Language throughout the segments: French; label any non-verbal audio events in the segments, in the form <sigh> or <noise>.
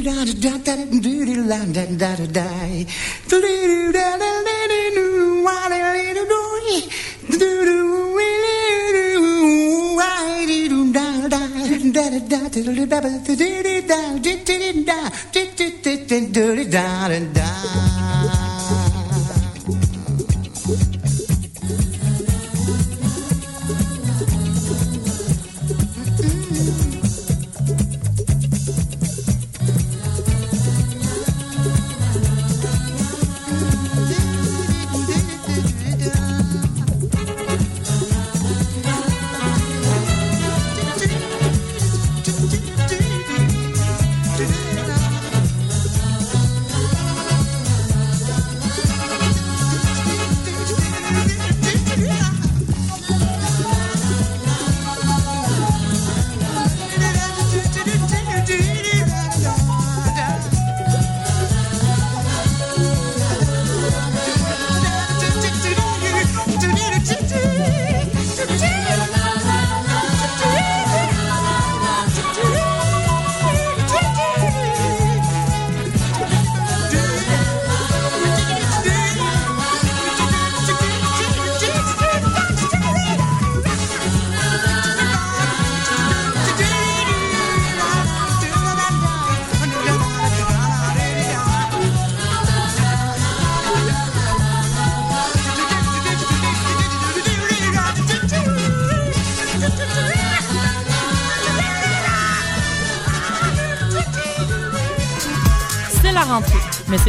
Mais c'est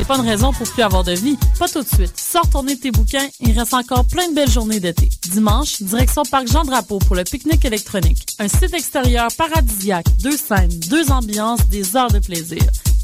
pas une raison pour plus avoir de vie. Pas tout de suite. Sors tourner tes bouquins, il reste encore plein de belles journées d'été. Dimanche, direction Parc Jean-Drapeau pour le pique-nique électronique. Un site extérieur paradisiaque, deux scènes, deux ambiances, des heures de plaisir.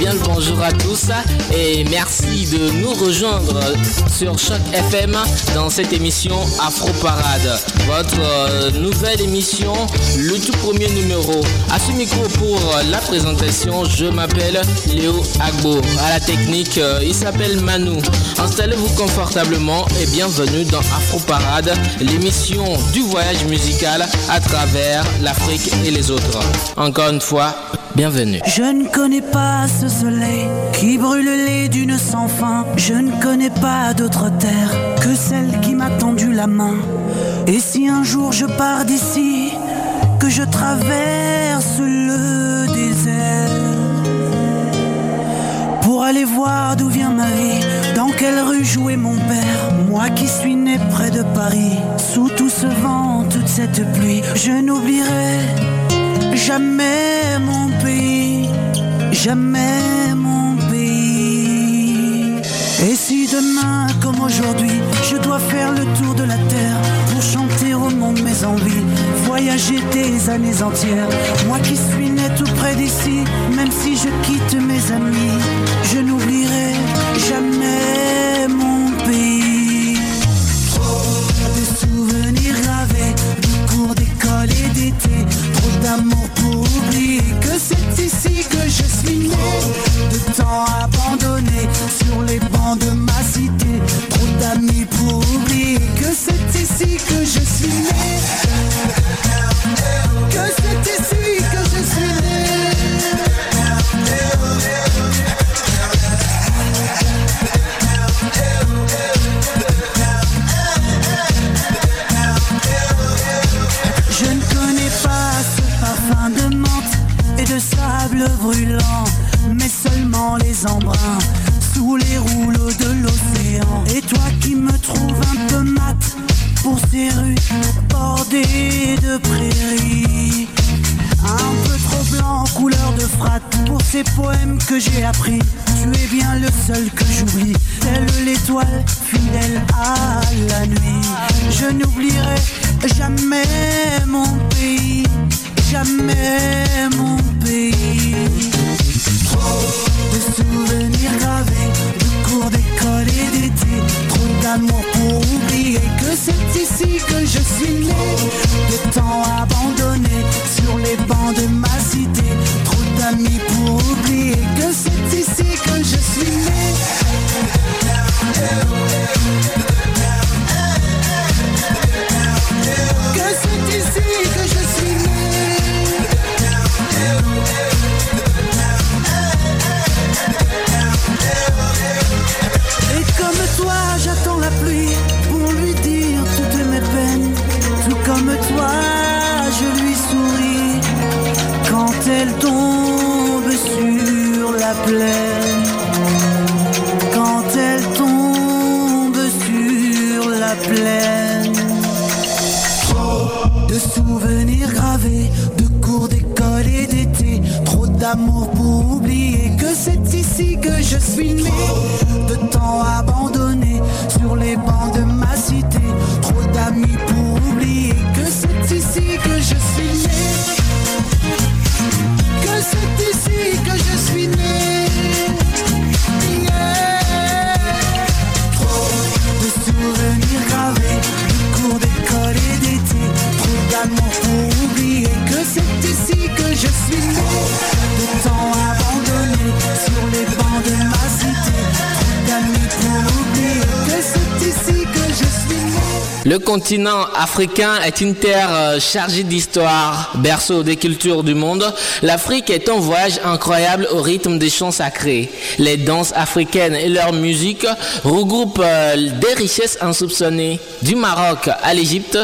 Bien le bonjour à tous et merci de nous rejoindre sur Choc FM dans cette émission Afro Parade. Votre euh, nouvelle émission, le tout premier numéro. À ce micro pour la présentation, je m'appelle Léo Agbo. À la technique, euh, il s'appelle Manu. Installez-vous confortablement et bienvenue dans Afro Parade, l'émission du voyage musical à travers l'Afrique et les autres. Encore une fois, bienvenue. Je ne connais pas ce soleil qui brûle les dunes sans fin. Je ne connais pas d'autre terre que celle qui m'a tendu la main. Et si un jour je pars d'ici, que je traverse le désert pour aller voir d'où vient ma vie, dans quelle rue jouait mon père. Moi qui suis né près de Paris, sous tout ce vent, toute cette pluie, je n'oublierai jamais mon pays, jamais mon pays. Et si demain, comme aujourd'hui, je dois faire le tour de la terre pour chanter au monde mes envies, voyager des années entières, moi qui suis né tout près d'ici, même si je quitte mes amis, je n'oublierai jamais mon pays. Des souvenirs gravés, de cours d'école et d'été, trop d'amour que c'est ici que je suis né. De temps que je suis né. De temps continent africain est une terre euh, chargée d'histoire, berceau des cultures du monde. L'Afrique est un voyage incroyable au rythme des chants sacrés. Les danses africaines et leur musique regroupent euh, des richesses insoupçonnées. Du Maroc à l'Égypte,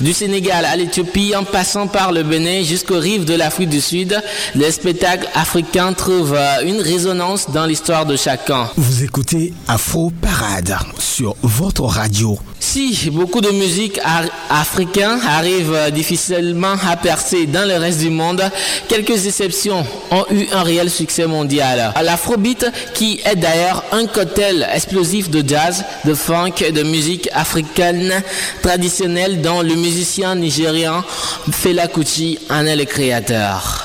du Sénégal à l'Éthiopie, en passant par le Bénin jusqu'aux rives de l'Afrique du Sud, les spectacles africains trouvent euh, une résonance dans l'histoire de chacun. Vous écoutez Afro Parade sur votre radio. Si beaucoup de musique ar- africain arrive euh, difficilement à percer dans le reste du monde, quelques exceptions ont eu un réel succès mondial. L'afrobeat, qui est d'ailleurs un cocktail explosif de jazz, de funk et de musique africaine traditionnelle dont le musicien nigérian Fela Kuti en est le créateur.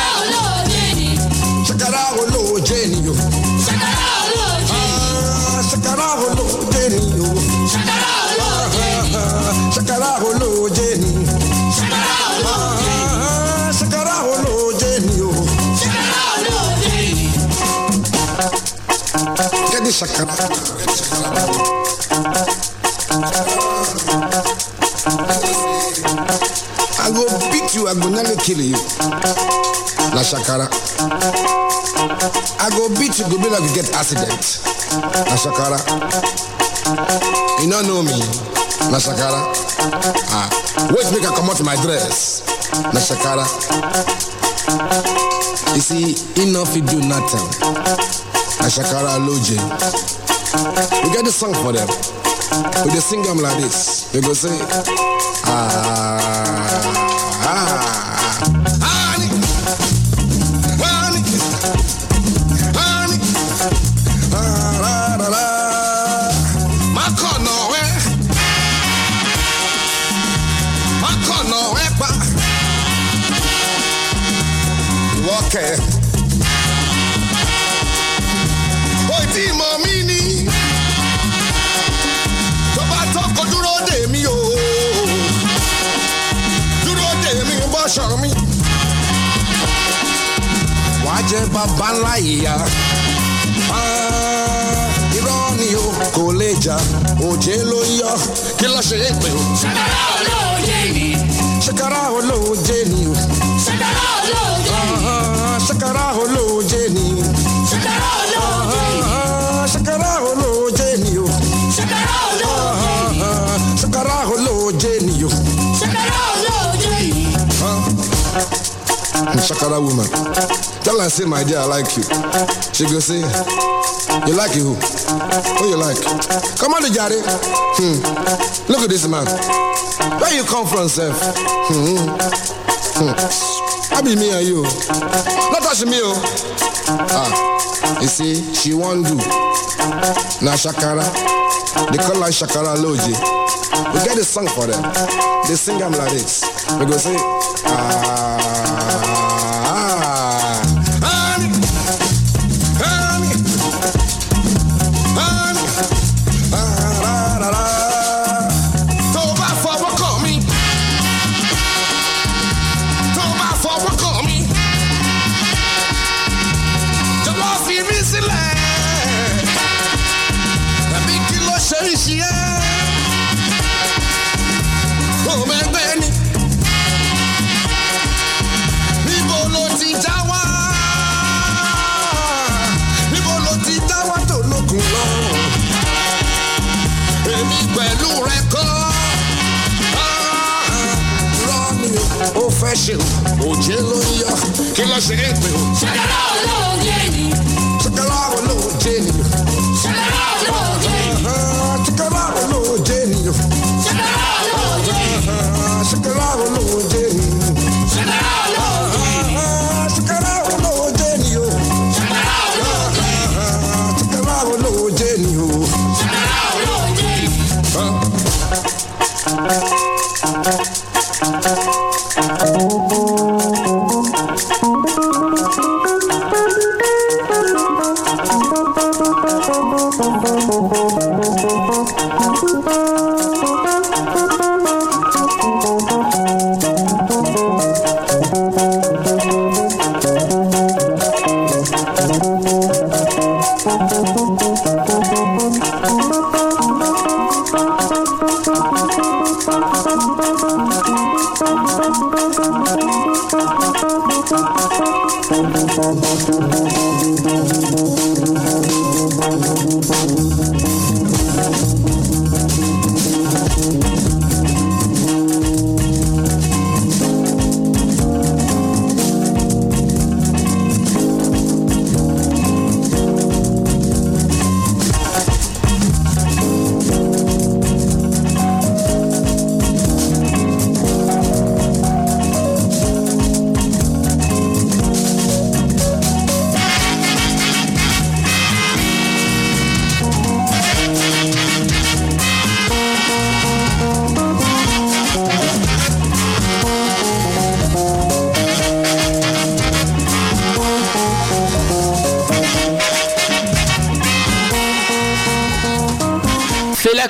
I go beat you, I go nearly kill you. Na shakara. I go beat you, go be like you get accident. Na shakara. You don't know me. Na shakara. Ah, wait make I come out my dress. Na shakara. You see, no fit do nothing. We get the song for them. We just sing them like this. We go say, ah, Shakara woman. Tell her say my dear I like you. She go say, you like you who? Who you like? Come on, Jare. Hmm. Look at this man. Where you come from, Seth? Hmm. Hmm. I be me and you. Not touch me, oh. Ah. You see, she won't do. Now Shakara. They call her Shakara Loji. We get a song for them. They sing them like this. We go say, ah. chill. Oh, chill on ya. Que la llegué, pero.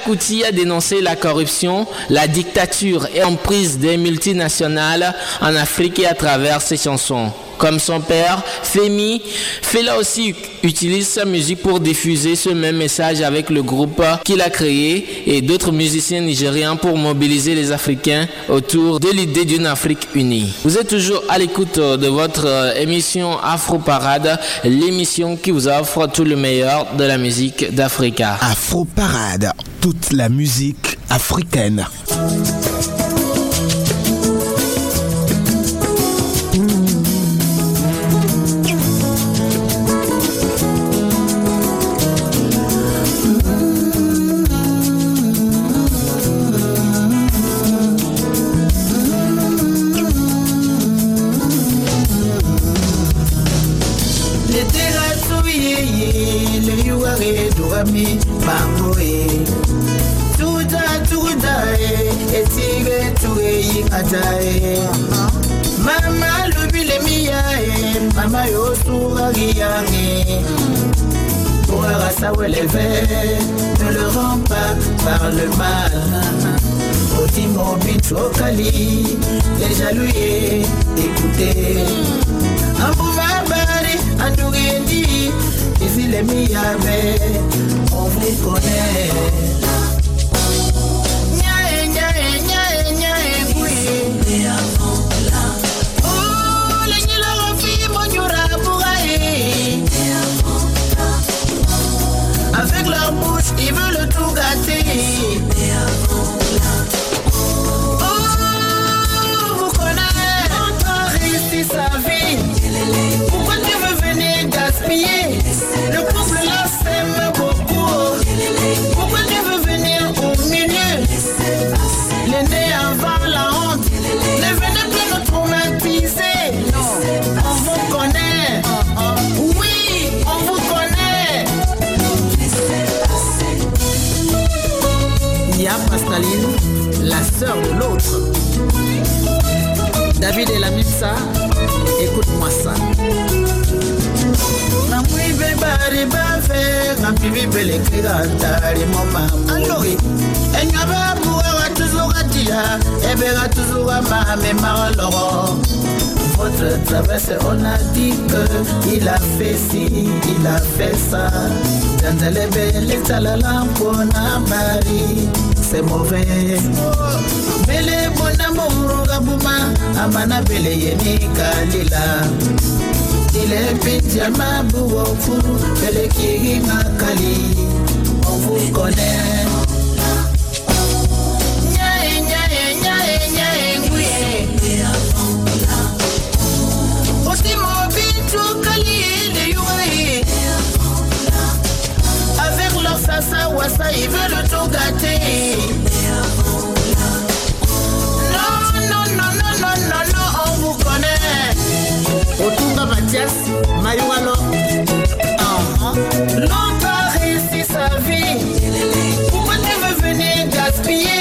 Kuti a dénoncé la corruption, la dictature et emprise des multinationales en Afrique et à travers ses chansons. comme son père, Femi. Fela aussi utilise sa musique pour diffuser ce même message avec le groupe qu'il a créé et d'autres musiciens nigériens pour mobiliser les Africains autour de l'idée d'une Afrique unie. Vous êtes toujours à l'écoute de votre euh, émission Afro Parade, l'émission qui vous offre tout le meilleur de la musique d'Africa. Afro Parade, toute la musique africaine. Par le mal. Otimo bitokali les jaloux écoutez. Ambuma bari andougendi Ici les miyabe on vous connaît venir gaspiller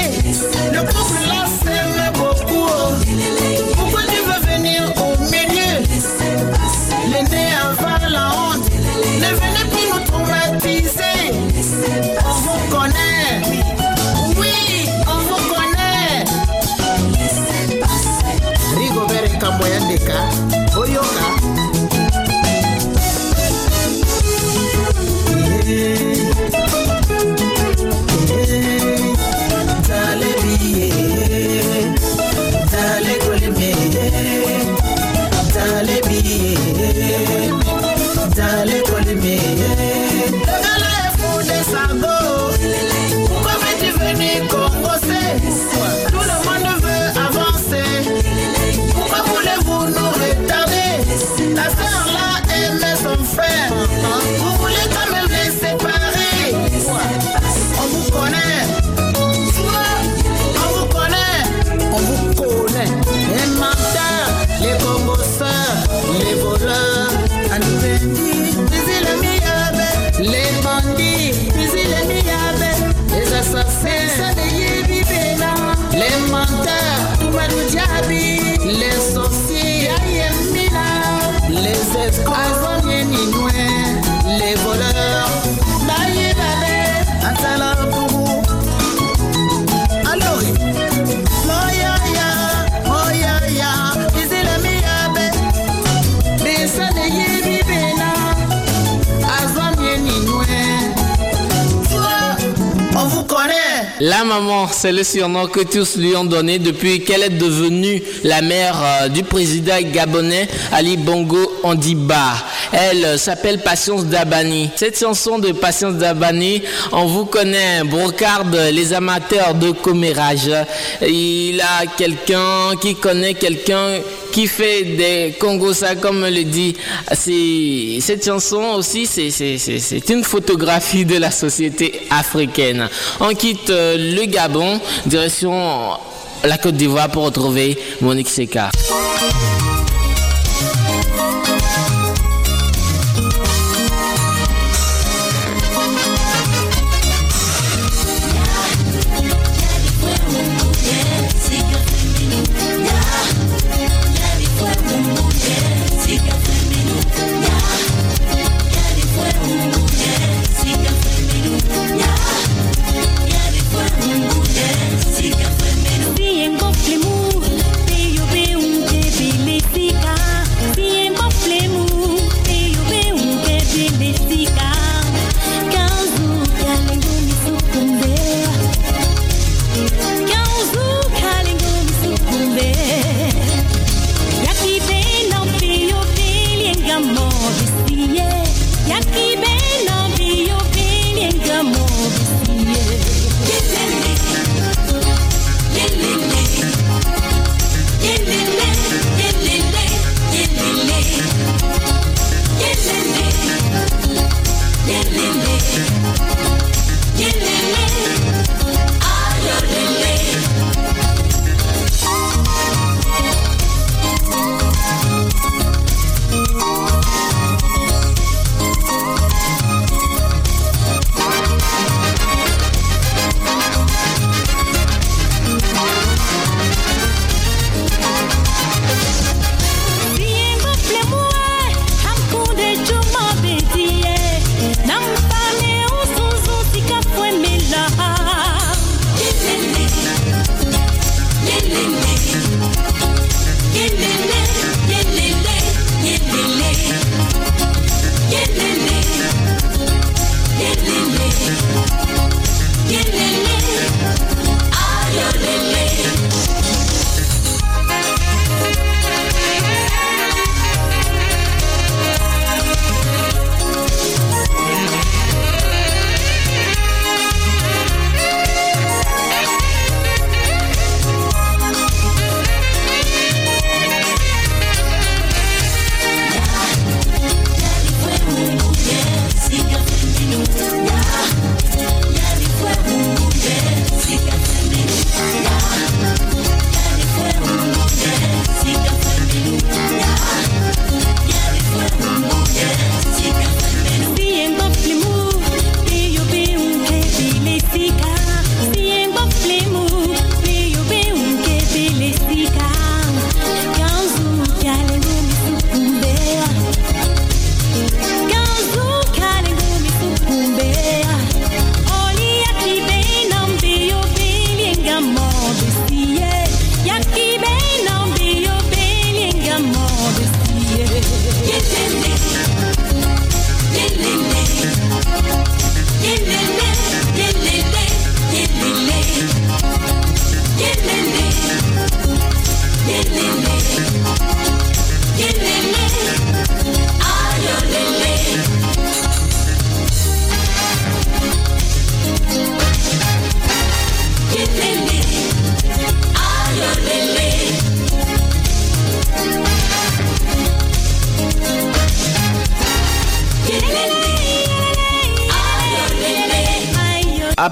maman, c'est le surnom que tous lui ont donné depuis qu'elle est devenue la mère euh, du président gabonais Ali Bongo Ondiba. Elle s'appelle Patience Dabani. Cette chanson de Patience Dabani, on vous connaît, brocarde les amateurs de commérage. Il a quelqu'un qui connaît quelqu'un qui fait des ça comme le dit. Cette chanson aussi, c'est une photographie de la société africaine. On quitte euh, le Gabon, direction la Côte d'Ivoire pour retrouver Monique Seka.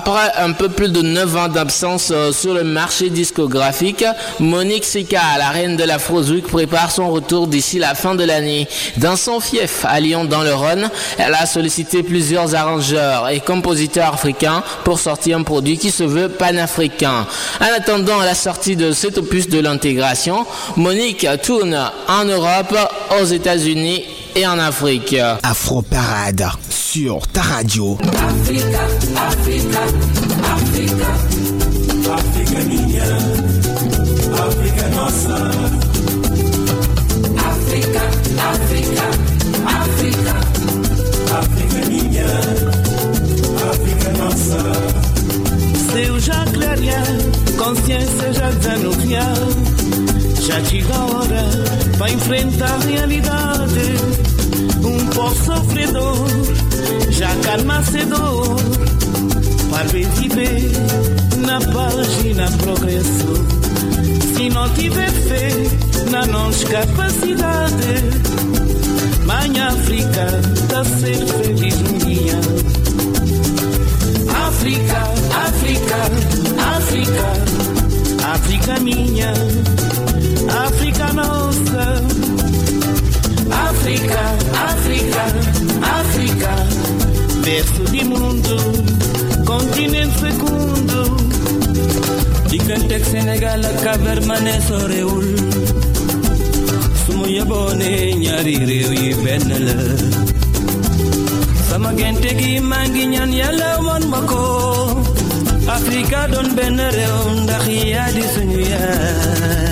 Après un peu plus de 9 ans d'absence euh, sur le marché discographique, Monique Sika, la reine de la Frozwick, prépare son retour d'ici la fin de l'année. Dans son fief à Lyon dans le Rhône, elle a sollicité plusieurs arrangeurs et compositeurs africains pour sortir un produit qui se veut panafricain. En attendant la sortie de cet opus de l'intégration, Monique tourne en Europe, aux États-Unis en Afrique. Afro Parade sur ta radio. Africa, Africa, Africa, Africa minha, Africa nossa. Africa, Africa, Africa, Africa minha, Africa nossa. Seu Jacques consciência já desanuvia. Jardim vai enfrentar a realidade. Um povo sofredor, já calma dor, para viver na paz e na progresso. Se não tiver fé na nossa capacidade, mãe África, tá ser feliz um dia. África, África, África, África minha, África nossa. África, África, África, berço de mundo, continente fecundo. Digantek Sénégal ak Cabermané sorewul sumu yeboone ñaari réew yi benn la sama gente gi maa ngi ñaan yàlla won ma ko Afrika doon benn ndax yaa di suñu yaay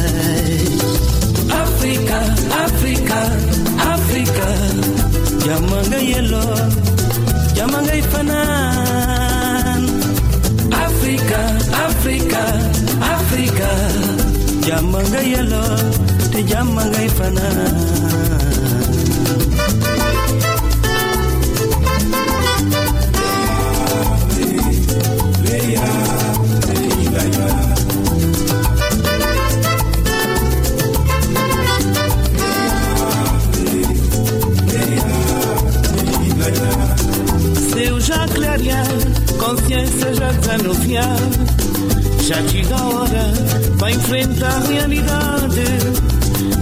Afrika Afrika Afrika jàmm nga yelloo jàmm ngay fanaan Afrika Afrika Afrika jàmm nga yelloo te jàmm ngay consciência já desanuviar. Já chega a hora para enfrentar a realidade.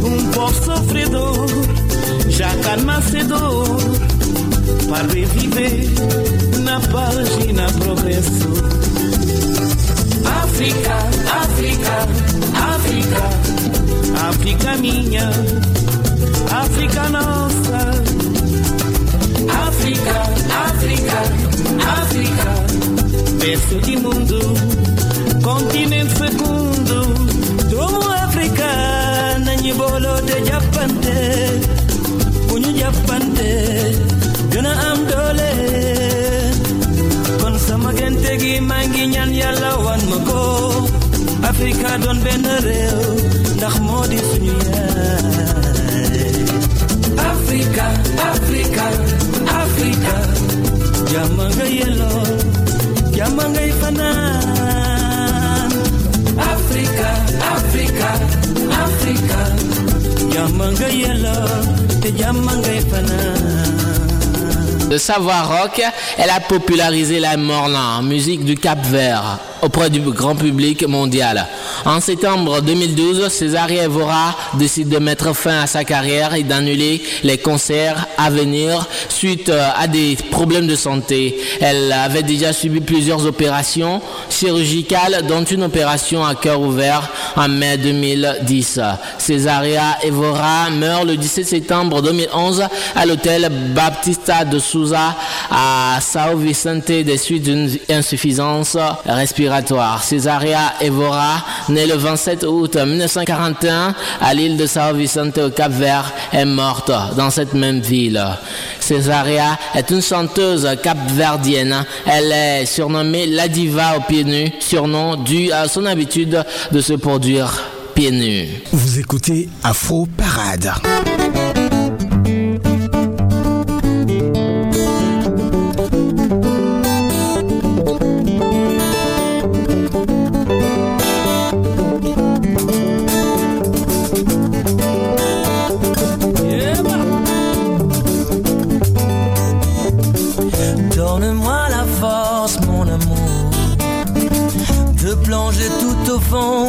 Um povo sofredor, já calma dor para reviver na paz e na progresso. África, África, África, África minha, África nossa. África, África, África, berço de mundo, continente fecundo, domo África, nanibolo de Japante, punho Japante, dona Amdole, con samagente gi manginyan yalawan mako, África don benereu, ndax modi suñu yaay. África, África. Savoir rock, elle a popularisé la morna, musique du Cap Vert, auprès du grand public mondial. En septembre 2012, Césaria Evora décide de mettre fin à sa carrière et d'annuler les concerts à venir suite euh, à des problèmes de santé. Elle avait déjà subi plusieurs opérations chirurgicales, dont une opération à cœur ouvert en mai 2010. Césaria Evora meurt le 17 septembre 2011 à l'hôtel Baptista de Souza à Sao Vicente des suites d'une insuffisance respiratoire. Césaria Evora, née le 27 août 1941 à l'île de Sao Vicente au Cap Vert, est morte dans cette même ville. Césaria est une chanteuse capverdienne. Elle est surnommée la diva aux pieds nus, surnom dû à son habitude de se produire pieds nus. Vous écoutez Afro Parade.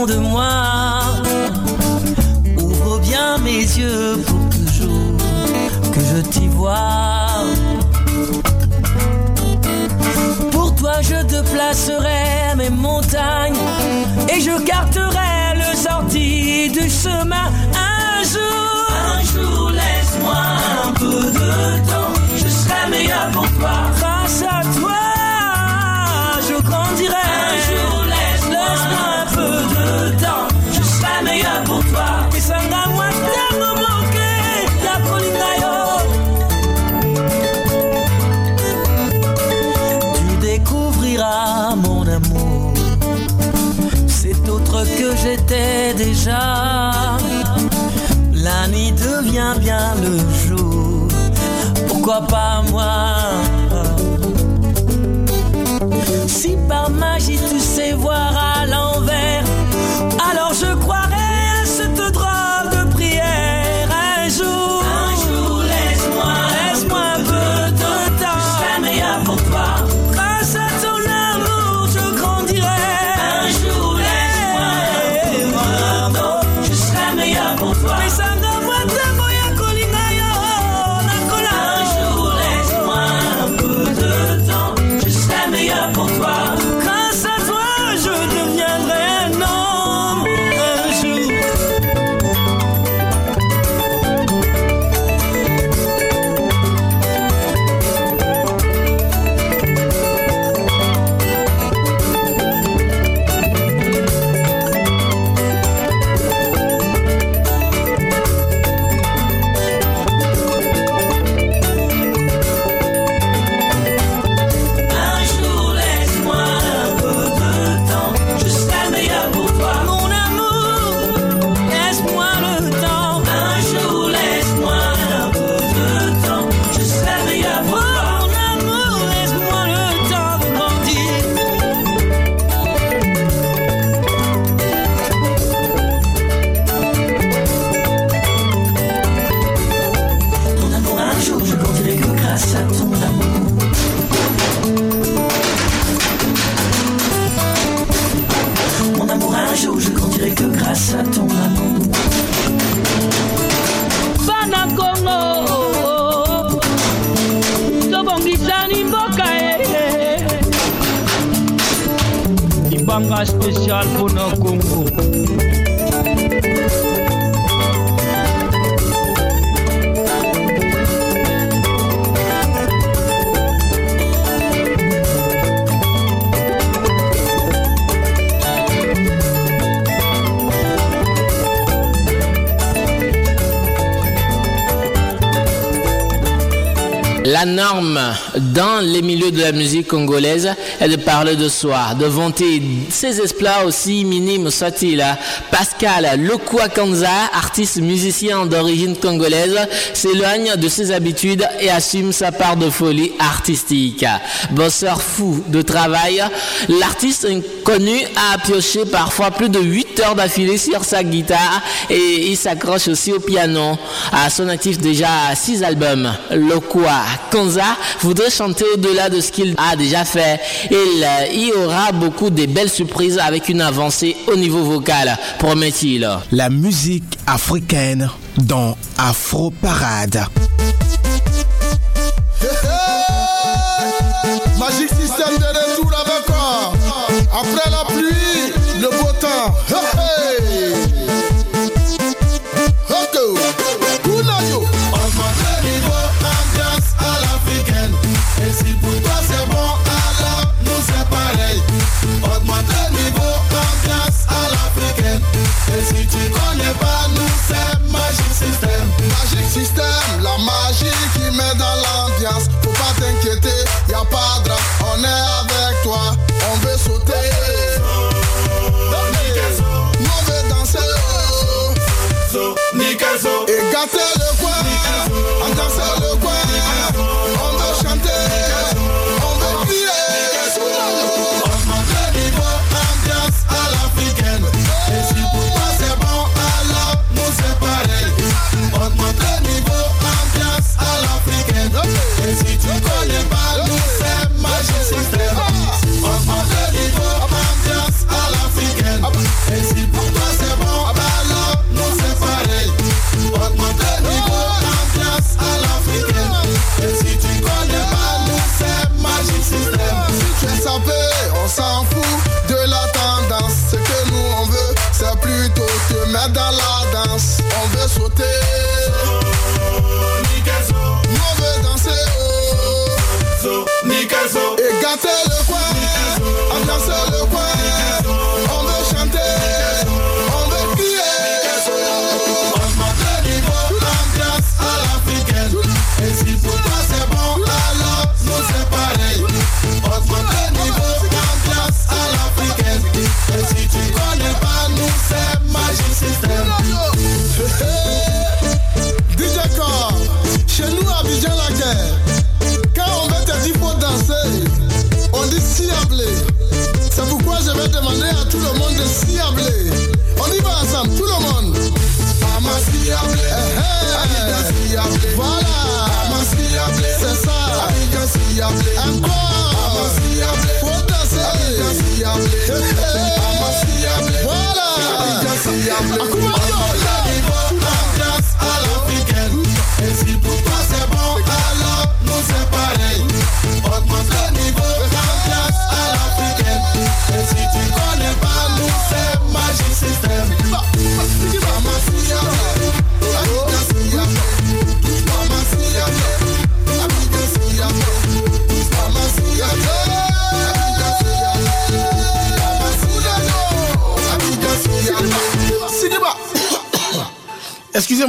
De moi. Ouvre bien mes yeux pour toujours que je t'y vois. Pour toi, je te placerai mes montagnes et je garderai le sorti du chemin. que j'étais déjà. La nuit devient bien le jour. Pourquoi pas moi dans les milieux de la musique congolaise est de parler de soi, de vanter ses esplats aussi minimes soient-ils, hein. Pascal Lokwakanza, artiste musicien d'origine congolaise, s'éloigne de ses habitudes et assume sa part de folie artistique. Bosseur fou de travail, l'artiste inconnu a pioché parfois plus de 8 heures d'affilée sur sa guitare et il s'accroche aussi au piano. À son actif déjà 6 albums. Lokwa Kanza voudrait chanter au-delà de ce qu'il a déjà fait. Il y aura beaucoup de belles surprises avec une avancée au niveau vocal promet-il. La musique africaine dans Afro Parade. Magic système de retour avec moi. Après la pluie, le beau temps. Hey, Et si tu connais pas, nous c'est Magic System. Magic System, la magie qui met dans l'ambiance. Faut pas t'inquiéter.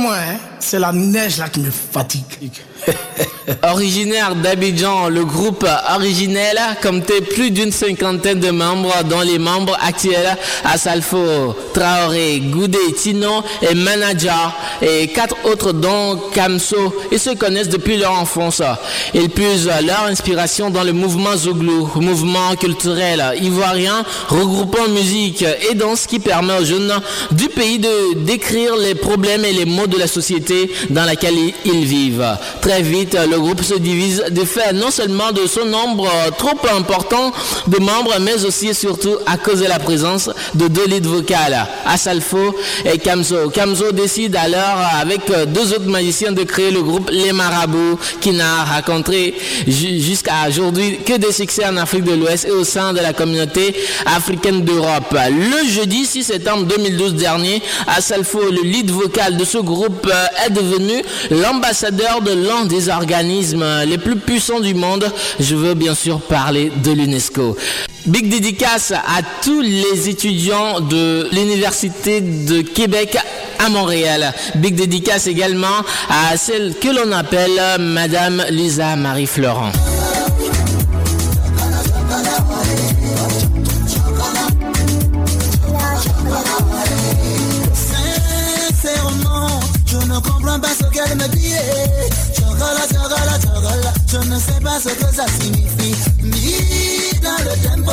Hein, c'est la neige là qui me fatigue. <laughs> Originaire d'Abidjan, le groupe originel comptait plus d'une cinquantaine de membres, dont les membres actuels Asalfo, Traoré, Goudé, Tino et Manager, et quatre autres dont Kamso. Ils se connaissent depuis leur enfance. Ils puisent leur inspiration dans le mouvement Zouglou, mouvement culturel ivoirien regroupant musique et danse qui permet aux jeunes du pays de décrire les problèmes et les maux de la société dans laquelle ils vivent. Vite, le groupe se divise de fait non seulement de son nombre trop important de membres, mais aussi et surtout à cause de la présence de deux leads vocales, Asalfo et Kamzo. Kamzo décide alors avec deux autres magiciens de créer le groupe Les Marabouts qui n'a rencontré jusqu'à aujourd'hui que des succès en Afrique de l'Ouest et au sein de la communauté africaine d'Europe. Le jeudi 6 septembre 2012 dernier, Asalfo, le lead vocal de ce groupe, est devenu l'ambassadeur de l'an des organismes les plus puissants du monde. Je veux bien sûr parler de l'UNESCO. Big dédicace à tous les étudiants de l'Université de Québec à Montréal. Big dédicace également à celle que l'on appelle Madame Lisa Marie Florent. Je ne sais pas ce que ça signifie. Ni dans le tempo,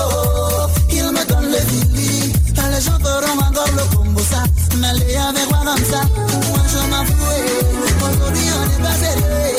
il me donne le fili. Quand les gens feront encore le combo, ça, n'allez avec moi comme ça. Moi je m'en fous, aujourd'hui on est pas.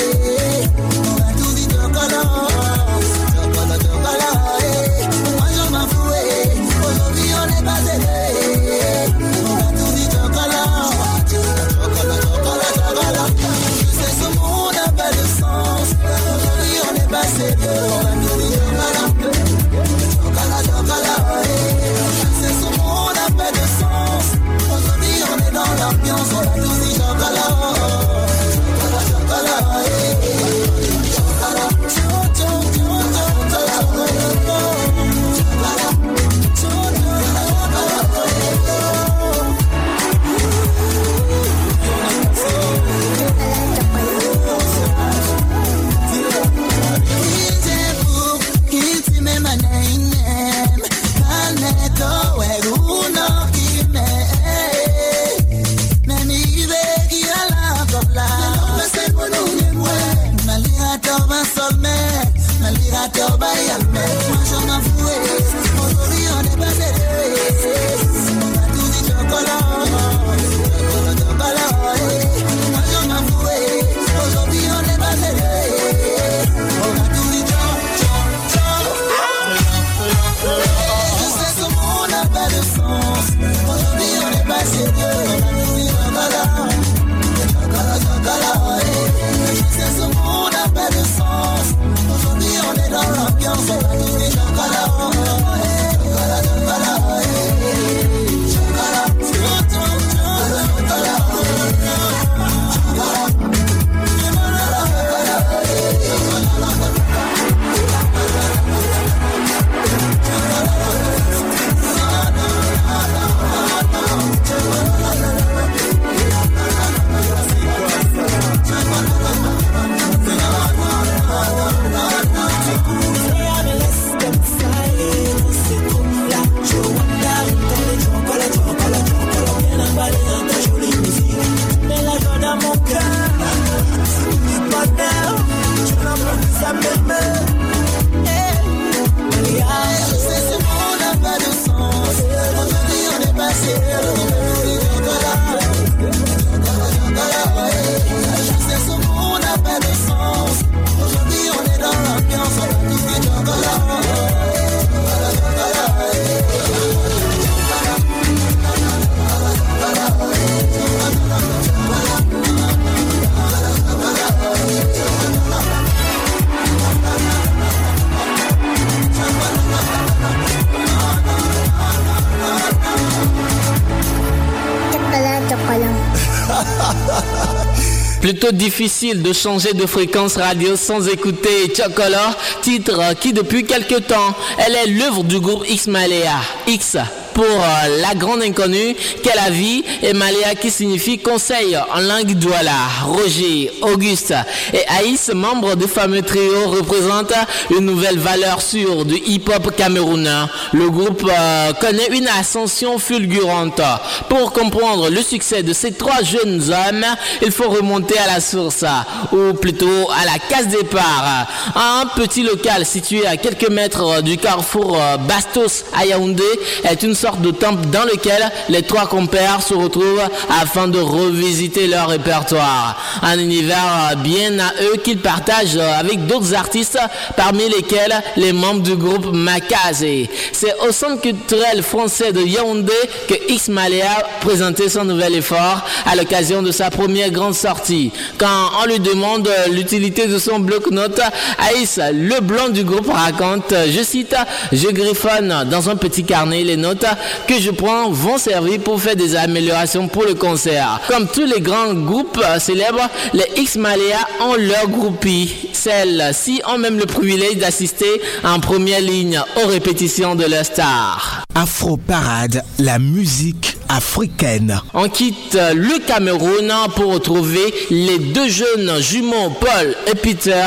Difficile de changer de fréquence radio sans écouter Chocolat, titre qui depuis quelque temps, elle est l'œuvre du groupe X Malea. X pour euh, la grande inconnue qu'est la vie et Maléa qui signifie conseil en langue douala. Roger, Auguste et Aïs, membres du fameux trio, représentent une nouvelle valeur sûre du hip-hop camerounais. Le groupe euh, connaît une ascension fulgurante. Pour comprendre le succès de ces trois jeunes hommes, il faut remonter à la source, ou plutôt à la case départ. Un petit local situé à quelques mètres du carrefour euh, Bastos à Yaoundé est une sorte de temple dans lequel les trois compères se retrouvent afin de revisiter leur répertoire. Un univers bien à eux qu'ils partagent avec d'autres artistes, parmi lesquels les membres du groupe Makaze. C'est au Centre culturel français de Yaoundé que X Malea présentait son nouvel effort à l'occasion de sa première grande sortie. Quand on lui demande l'utilité de son bloc-notes, Aïs, le blanc du groupe, raconte, je cite, je griffonne dans un petit carnet les notes que je prends vont servir pour faire des améliorations pour le concert. Comme tous les grands groupes célèbres, les X Malaya ont leur groupie. Celles-ci ont même le privilège d'assister en première ligne aux répétitions de leur star. Afro Parade, la musique africaine. On quitte le Cameroun pour retrouver les deux jeunes jumeaux Paul et Peter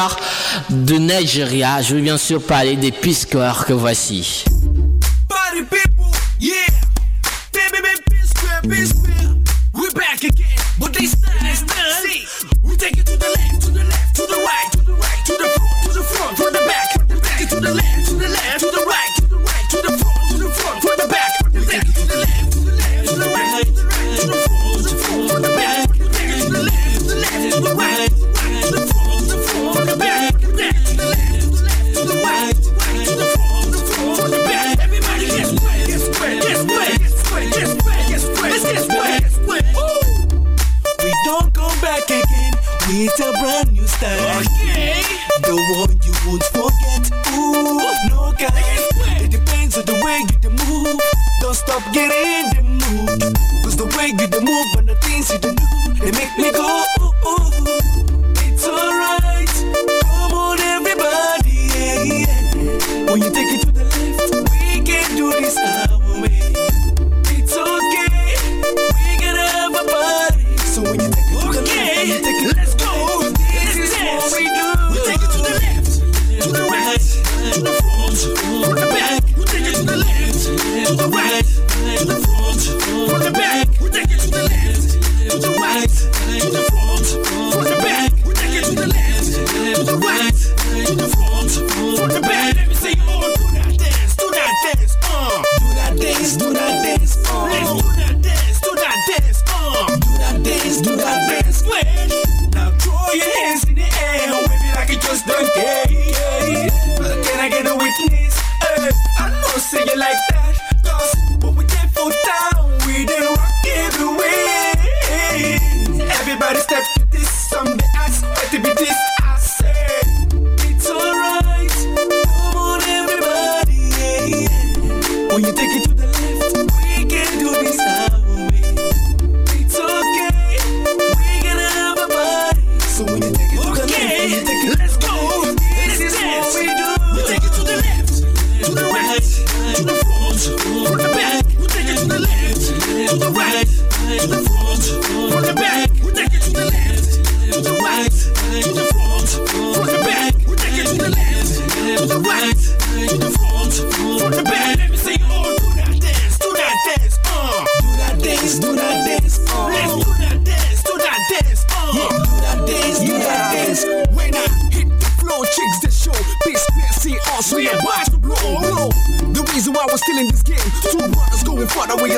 de Nigeria. Je vais bien sûr parler des Piscors que voici. We're back again, but they stand, See, we take it to the left, to the left, to the right, to the right, to the front, to the front, from the back. To the left, to the left, to the right, to the right, with a brand new style. Okay. The one you won't forget. Ooh, no guy. It depends on the way you move. Don't stop getting the mood. Cause the way you move and the things you do, they make me go ooh, ooh.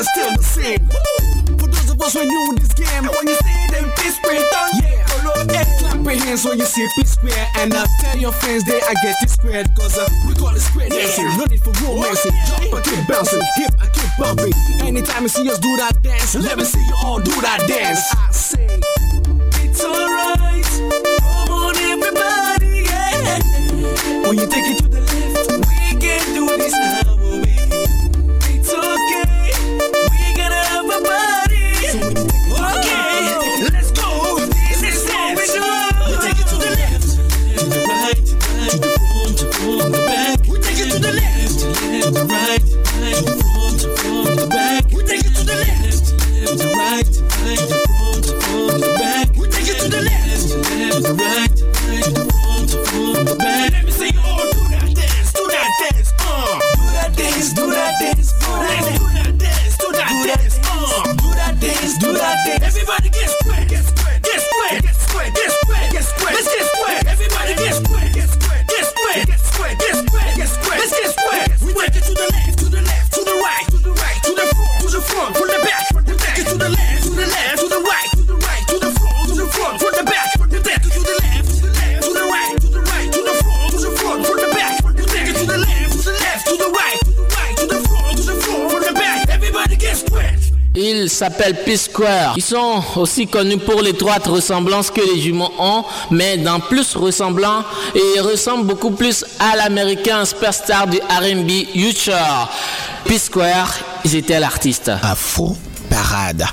Are still the same. For those of us who knew this game, when you see them P square done, yeah, follow and clap your hands when you see P square, and uh, tell your friends they I get it squared, cause uh, we call it square dancing, no need for romancing, jump and keep bouncing, hip I keep bumping. Anytime you see us do that dance, let me see you all do that dance. I say. It's alright. s'appelle Peace Square. Ils sont aussi connus pour l'étroite ressemblance que les jumeaux ont, mais dans plus ressemblant et ressemblent beaucoup plus à l'américain superstar du R&B Future. Peace Square, ils étaient l'artiste. Afro Parade.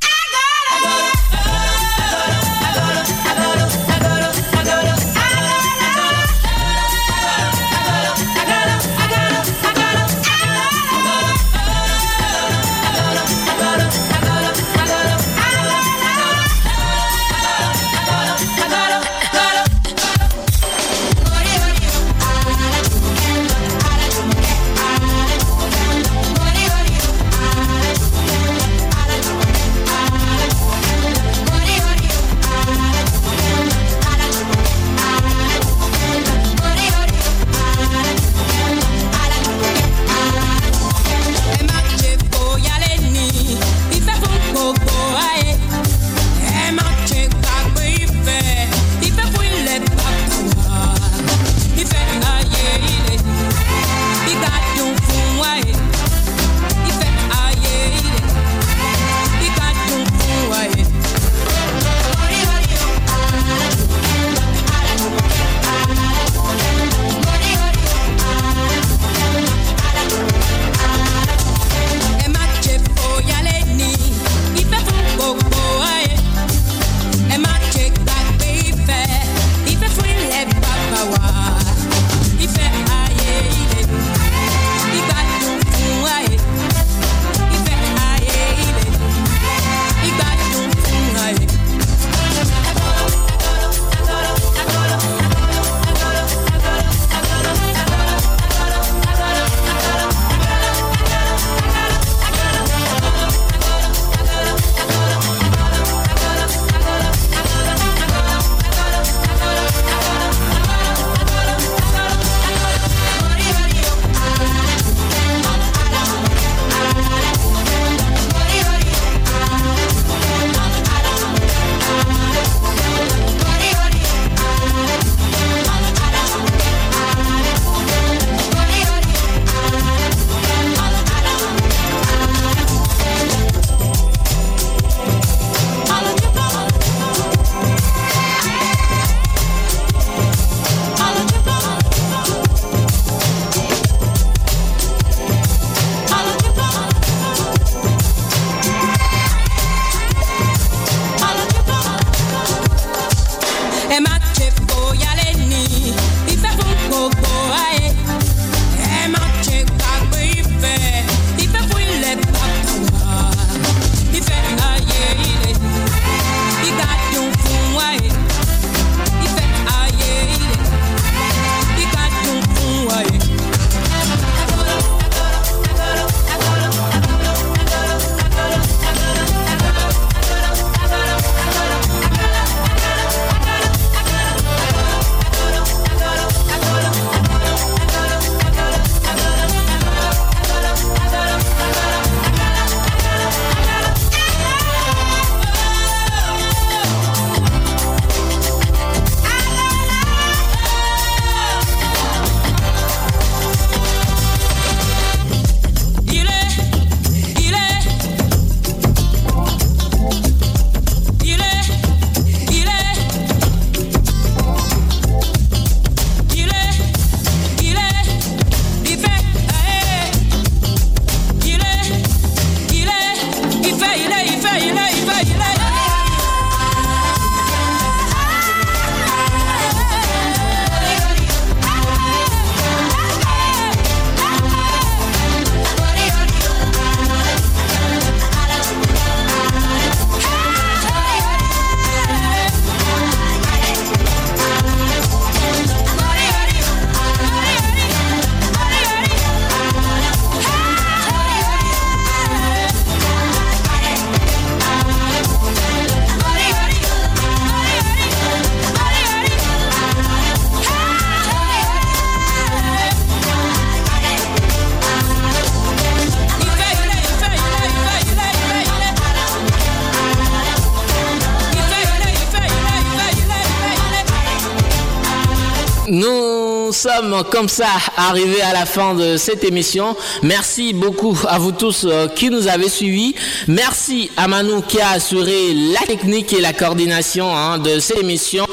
Comme ça arrivés à la fin de cette émission. Merci beaucoup à vous tous euh, qui nous avez suivis. Merci à Manu qui a assuré la technique et la coordination hein, de cette émission.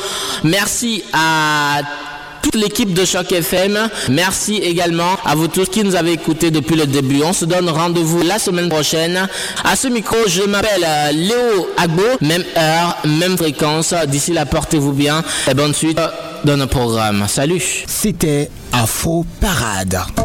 Merci à toute l'équipe de Choc FM. Merci également à vous tous qui nous avez écoutés depuis le début. On se donne rendez-vous la semaine prochaine. À ce micro, je m'appelle euh, Léo Agbo. Même heure, même fréquence. D'ici là, portez-vous bien et bonne suite dans nos programmes. Salut. C'était Afro Parade.